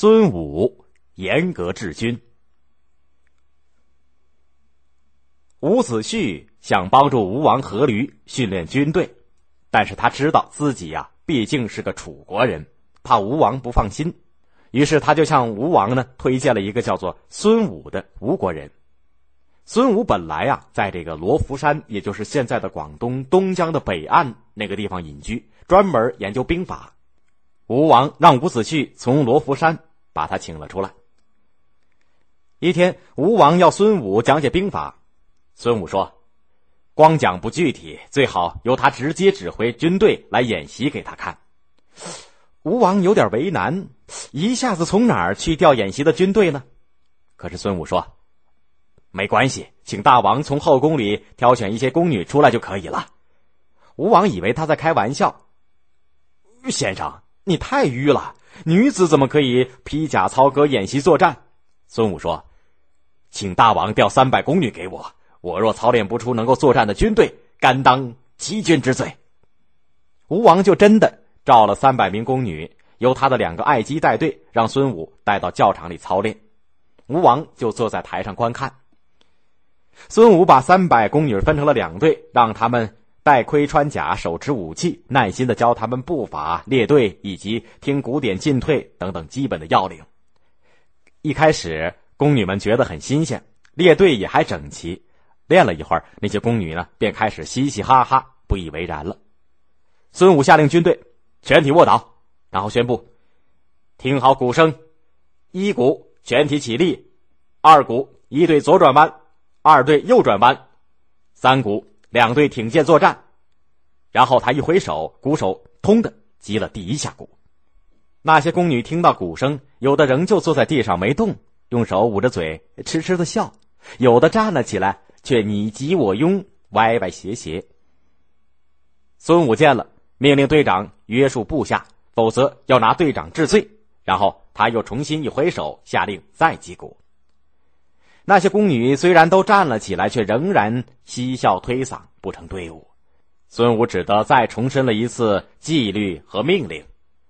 孙武严格治军。伍子胥想帮助吴王阖闾训练军队，但是他知道自己呀毕竟是个楚国人，怕吴王不放心，于是他就向吴王呢推荐了一个叫做孙武的吴国人。孙武本来啊在这个罗浮山，也就是现在的广东东江的北岸那个地方隐居，专门研究兵法。吴王让伍子胥从罗浮山把他请了出来。一天，吴王要孙武讲解兵法。孙武说：“光讲不具体，最好由他直接指挥军队来演习给他看。”吴王有点为难，一下子从哪儿去调演习的军队呢？可是孙武说：“没关系，请大王从后宫里挑选一些宫女出来就可以了。”吴王以为他在开玩笑。先生，你太愚了，女子怎么可以披甲操戈演习作战？孙武说：“请大王调三百宫女给我。”我若操练不出能够作战的军队，甘当欺君之罪。吴王就真的召了三百名宫女，由他的两个爱姬带队，让孙武带到教场里操练。吴王就坐在台上观看。孙武把三百宫女分成了两队，让他们戴盔穿甲，手持武器，耐心的教他们步法、列队以及听鼓点进退等等基本的要领。一开始，宫女们觉得很新鲜，列队也还整齐。练了一会儿，那些宫女呢，便开始嘻嘻哈哈，不以为然了。孙武下令军队全体卧倒，然后宣布：听好鼓声，一鼓全体起立，二鼓一队左转弯，二队右转弯，三鼓两队挺剑作战。然后他一挥手，鼓手通的击了第一下鼓。那些宫女听到鼓声，有的仍旧坐在地上没动，用手捂着嘴，痴痴的笑；有的站了起来。却你挤我拥，歪歪斜斜。孙武见了，命令队长约束部下，否则要拿队长治罪。然后他又重新一挥手，下令再击鼓。那些宫女虽然都站了起来，却仍然嬉笑推搡，不成队伍。孙武只得再重申了一次纪律和命令，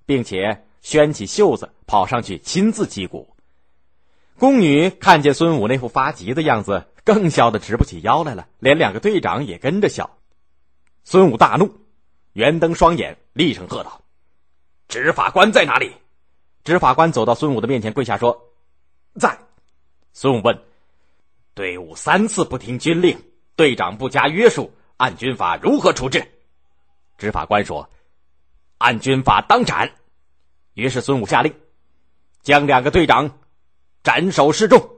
并且掀起袖子，跑上去亲自击鼓。宫女看见孙武那副发急的样子。更笑得直不起腰来了，连两个队长也跟着笑。孙武大怒，圆瞪双眼，厉声喝道：“执法官在哪里？”执法官走到孙武的面前，跪下说：“在。”孙武问：“队伍三次不听军令，队长不加约束，按军法如何处置？”执法官说：“按军法当斩。”于是孙武下令，将两个队长斩首示众。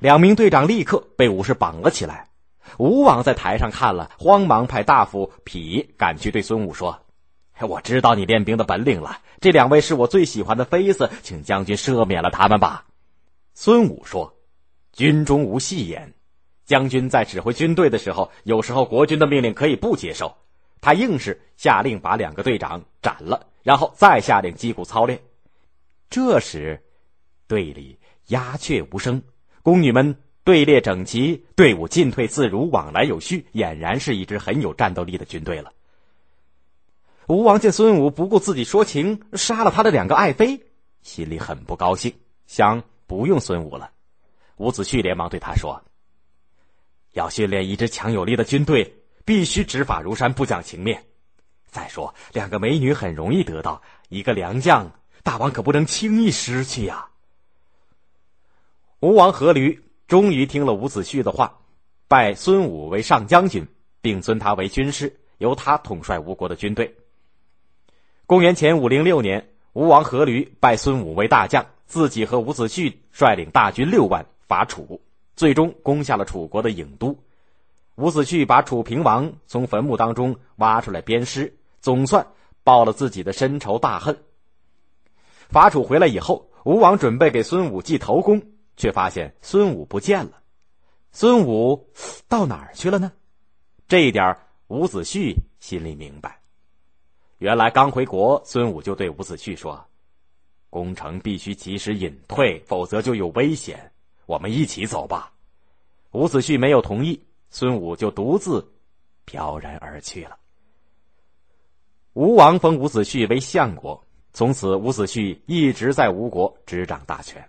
两名队长立刻被武士绑了起来。吴王在台上看了，慌忙派大夫痞赶去对孙武说：“我知道你练兵的本领了，这两位是我最喜欢的妃子，请将军赦免了他们吧。”孙武说：“军中无戏言，将军在指挥军队的时候，有时候国军的命令可以不接受。”他硬是下令把两个队长斩了，然后再下令击鼓操练。这时，队里鸦雀无声。宫女们队列整齐，队伍进退自如，往来有序，俨然是一支很有战斗力的军队了。吴王见孙武不顾自己说情，杀了他的两个爱妃，心里很不高兴，想不用孙武了。伍子胥连忙对他说：“要训练一支强有力的军队，必须执法如山，不讲情面。再说，两个美女很容易得到，一个良将，大王可不能轻易失去呀。”吴王阖闾终于听了伍子胥的话，拜孙武为上将军，并尊他为军师，由他统帅吴国的军队。公元前五零六年，吴王阖闾拜孙武为大将，自己和伍子胥率领大军六万伐楚，最终攻下了楚国的郢都。伍子胥把楚平王从坟墓当中挖出来鞭尸，总算报了自己的深仇大恨。伐楚回来以后，吴王准备给孙武记头功。却发现孙武不见了，孙武到哪儿去了呢？这一点伍子胥心里明白。原来刚回国，孙武就对伍子胥说：“攻城必须及时隐退，否则就有危险。我们一起走吧。”伍子胥没有同意，孙武就独自飘然而去了。吴王封伍子胥为相国，从此，伍子胥一直在吴国执掌大权。